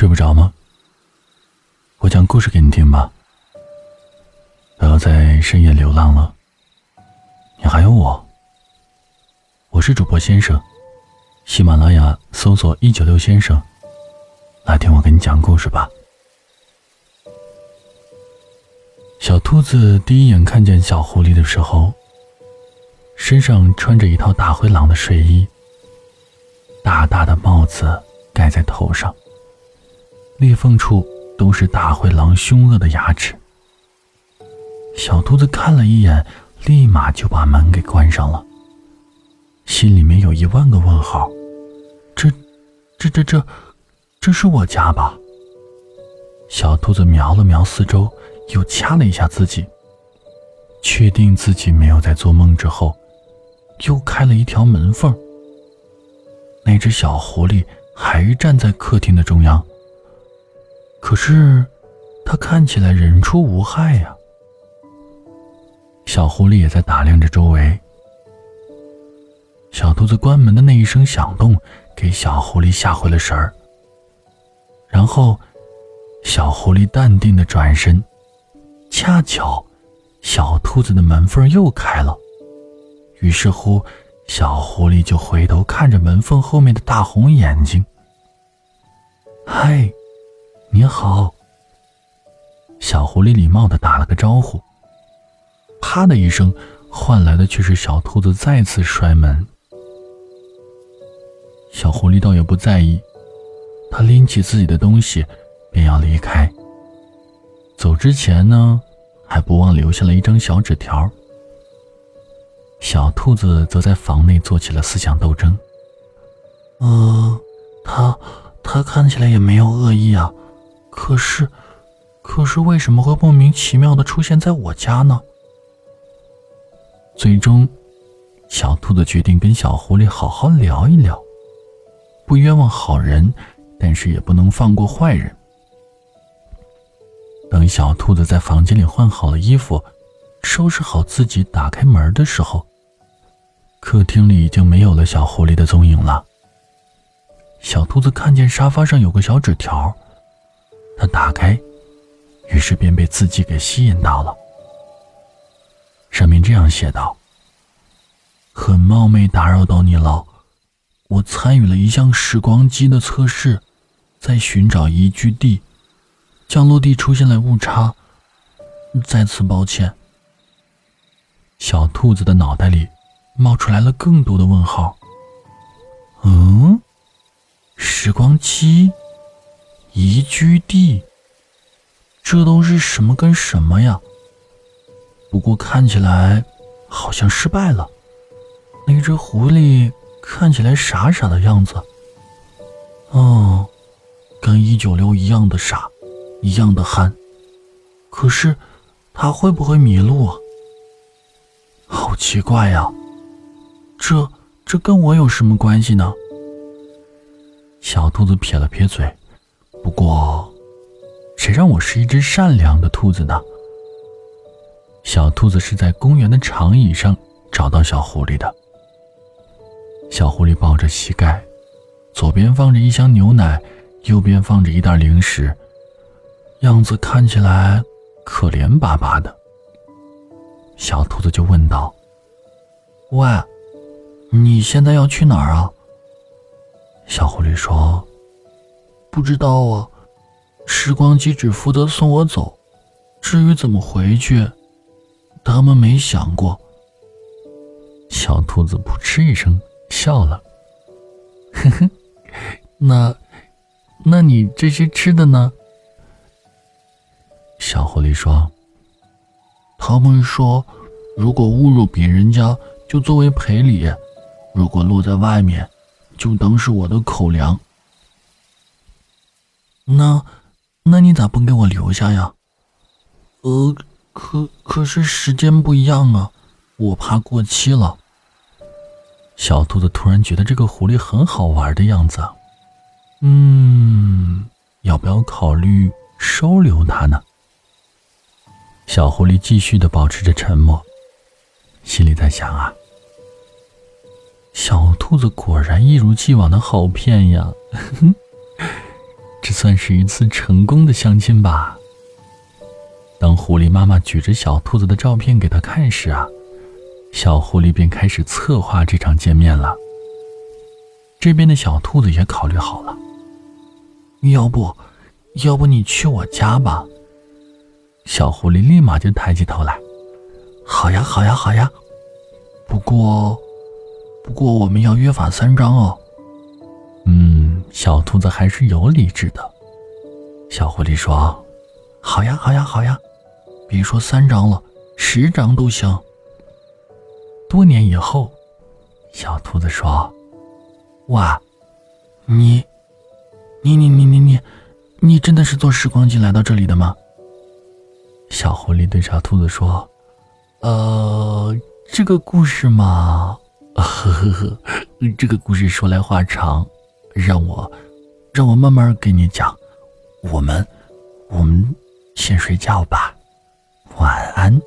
睡不着吗？我讲故事给你听吧。不要在深夜流浪了。你还有我。我是主播先生，喜马拉雅搜索一九六先生，来听我给你讲故事吧。小兔子第一眼看见小狐狸的时候，身上穿着一套大灰狼的睡衣，大大的帽子盖在头上。裂缝处都是大灰狼凶恶的牙齿。小兔子看了一眼，立马就把门给关上了，心里面有一万个问号：这、这、这、这，这是我家吧？小兔子瞄了瞄四周，又掐了一下自己，确定自己没有在做梦之后，又开了一条门缝。那只小狐狸还站在客厅的中央。可是，他看起来人畜无害呀。小狐狸也在打量着周围。小兔子关门的那一声响动，给小狐狸吓回了神儿。然后，小狐狸淡定的转身，恰巧，小兔子的门缝又开了。于是乎，小狐狸就回头看着门缝后面的大红眼睛。嗨。你好，小狐狸礼貌的打了个招呼。啪的一声，换来的却是小兔子再次摔门。小狐狸倒也不在意，他拎起自己的东西，便要离开。走之前呢，还不忘留下了一张小纸条。小兔子则在房内做起了思想斗争。呃，他他看起来也没有恶意啊。可是，可是为什么会莫名其妙的出现在我家呢？最终，小兔子决定跟小狐狸好好聊一聊。不冤枉好人，但是也不能放过坏人。等小兔子在房间里换好了衣服，收拾好自己，打开门的时候，客厅里已经没有了小狐狸的踪影了。小兔子看见沙发上有个小纸条。他打开，于是便被自己给吸引到了。上面这样写道：“很冒昧打扰到你了，我参与了一项时光机的测试，在寻找宜居地，降落地出现了误差，再次抱歉。”小兔子的脑袋里冒出来了更多的问号。嗯，时光机。宜居地，这都是什么跟什么呀？不过看起来好像失败了。那只狐狸看起来傻傻的样子。哦，跟一九六一样的傻，一样的憨。可是，他会不会迷路啊？好奇怪呀！这这跟我有什么关系呢？小兔子撇了撇嘴。不过，谁让我是一只善良的兔子呢？小兔子是在公园的长椅上找到小狐狸的。小狐狸抱着膝盖，左边放着一箱牛奶，右边放着一袋零食，样子看起来可怜巴巴的。小兔子就问道：“喂，你现在要去哪儿啊？”小狐狸说。不知道啊，时光机只负责送我走，至于怎么回去，他们没想过。小兔子扑哧一声笑了，呵呵，那，那你这些吃的呢？小狐狸说：“他们说，如果误入别人家，就作为赔礼；如果落在外面，就当是我的口粮。”那，那你咋不给我留下呀？呃，可可是时间不一样啊，我怕过期了。小兔子突然觉得这个狐狸很好玩的样子，嗯，要不要考虑收留它呢？小狐狸继续的保持着沉默，心里在想啊，小兔子果然一如既往的好骗呀。这算是一次成功的相亲吧。当狐狸妈妈举着小兔子的照片给他看时啊，小狐狸便开始策划这场见面了。这边的小兔子也考虑好了，要不，要不你去我家吧。小狐狸立马就抬起头来，好呀，好呀，好呀。不过，不过我们要约法三章哦。小兔子还是有理智的。小狐狸说：“好呀，好呀，好呀，别说三张了，十张都行。”多年以后，小兔子说：“哇，你，你，你，你，你，你，你真的是坐时光机来到这里的吗？”小狐狸对小兔子说：“呃。”这个故事嘛，呵呵呵，这个故事说来话长，让我，让我慢慢给你讲。我们，我们先睡觉吧，晚安。